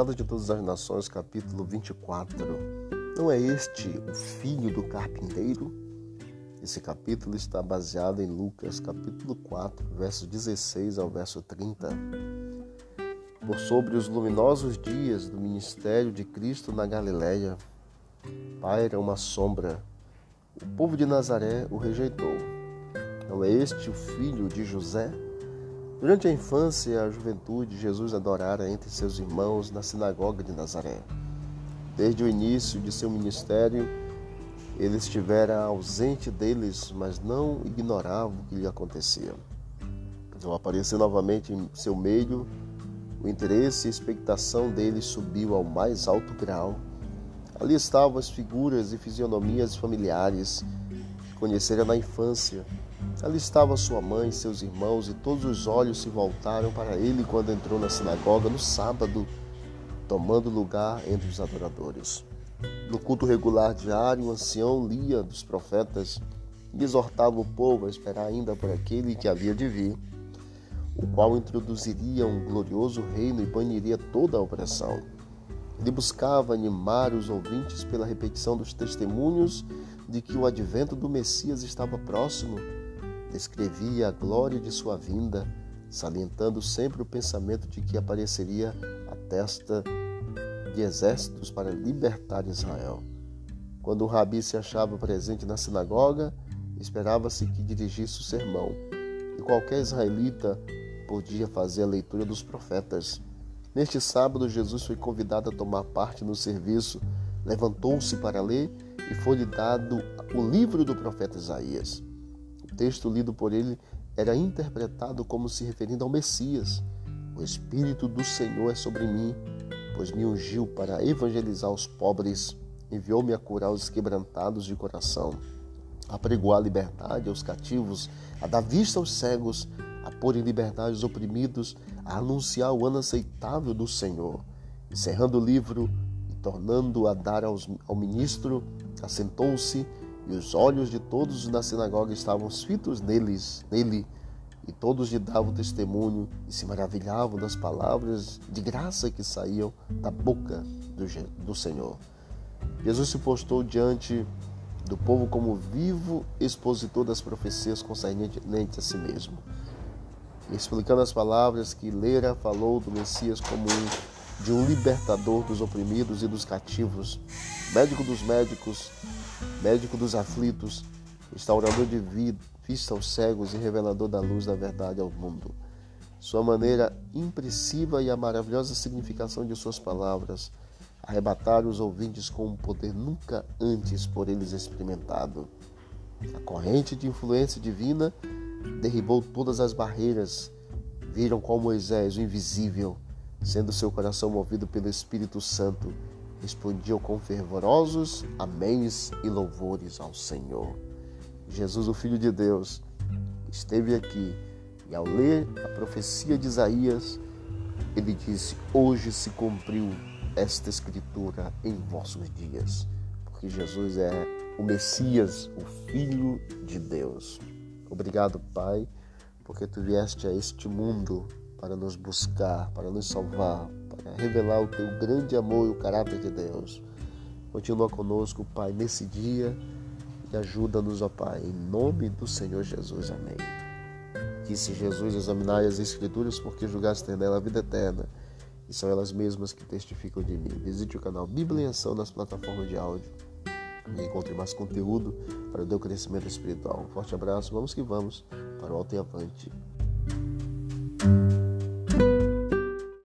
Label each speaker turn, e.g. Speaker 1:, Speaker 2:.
Speaker 1: Evangelho de Todas as Nações, capítulo 24. Não é este o filho do carpinteiro? Esse capítulo está baseado em Lucas, capítulo 4, verso 16 ao verso 30. Por sobre os luminosos dias do ministério de Cristo na Galiléia, paira uma sombra. O povo de Nazaré o rejeitou. Não é este o filho de José? Durante a infância e a juventude, Jesus adorara entre seus irmãos na sinagoga de Nazaré. Desde o início de seu ministério, ele estivera ausente deles, mas não ignorava o que lhe acontecia. Ao aparecer novamente em seu meio, o interesse e expectação deles subiu ao mais alto grau. Ali estavam as figuras e fisionomias familiares que conhecera na infância, Ali estava sua mãe, seus irmãos, e todos os olhos se voltaram para ele quando entrou na sinagoga no sábado, tomando lugar entre os adoradores. No culto regular diário, o ancião lia dos profetas e exortava o povo a esperar ainda por aquele que havia de vir, o qual introduziria um glorioso reino e baniria toda a opressão. Ele buscava animar os ouvintes pela repetição dos testemunhos de que o advento do Messias estava próximo descrevia a glória de sua vinda, salientando sempre o pensamento de que apareceria a testa de exércitos para libertar Israel. Quando o rabi se achava presente na sinagoga, esperava-se que dirigisse o sermão, e qualquer israelita podia fazer a leitura dos profetas. Neste sábado, Jesus foi convidado a tomar parte no serviço, levantou-se para ler e foi-lhe dado o livro do profeta Isaías texto lido por ele era interpretado como se referindo ao Messias. O Espírito do Senhor é sobre mim, pois me ungiu para evangelizar os pobres, enviou-me a curar os quebrantados de coração, a pregoar a liberdade aos cativos, a dar vista aos cegos, a pôr em liberdade os oprimidos, a anunciar o ano aceitável do Senhor. Encerrando o livro e tornando a dar aos, ao ministro, assentou-se e os olhos de todos na sinagoga estavam fitos neles, nele, e todos lhe davam testemunho e se maravilhavam das palavras de graça que saíam da boca do, do Senhor. Jesus se postou diante do povo como vivo expositor das profecias concernentes a si mesmo. explicando as palavras que lera, falou do Messias como um, de um libertador dos oprimidos e dos cativos, médico dos médicos, médico dos aflitos, restaurador de vida, vista aos cegos e revelador da luz da verdade ao mundo. Sua maneira impressiva e a maravilhosa significação de suas palavras arrebataram os ouvintes com um poder nunca antes por eles experimentado. A corrente de influência divina derribou todas as barreiras. Viram com Moisés o invisível, sendo seu coração movido pelo Espírito Santo respondiam com fervorosos améns e louvores ao Senhor. Jesus, o Filho de Deus, esteve aqui e ao ler a profecia de Isaías, ele disse: Hoje se cumpriu esta escritura em vossos dias, porque Jesus é o Messias, o Filho de Deus. Obrigado, Pai, porque tu vieste a este mundo para nos buscar, para nos salvar, revelar o teu grande amor e o caráter de Deus. Continua conosco, Pai, nesse dia e ajuda-nos, ó Pai, em nome do Senhor Jesus. Amém. Disse Jesus: Examinai as Escrituras, porque julgaste ter nela a vida eterna, e são elas mesmas que testificam de mim. Visite o canal Bíblia em Ação nas plataformas de áudio e encontre mais conteúdo para o teu crescimento espiritual. Um forte abraço, vamos que vamos para o alto e avante.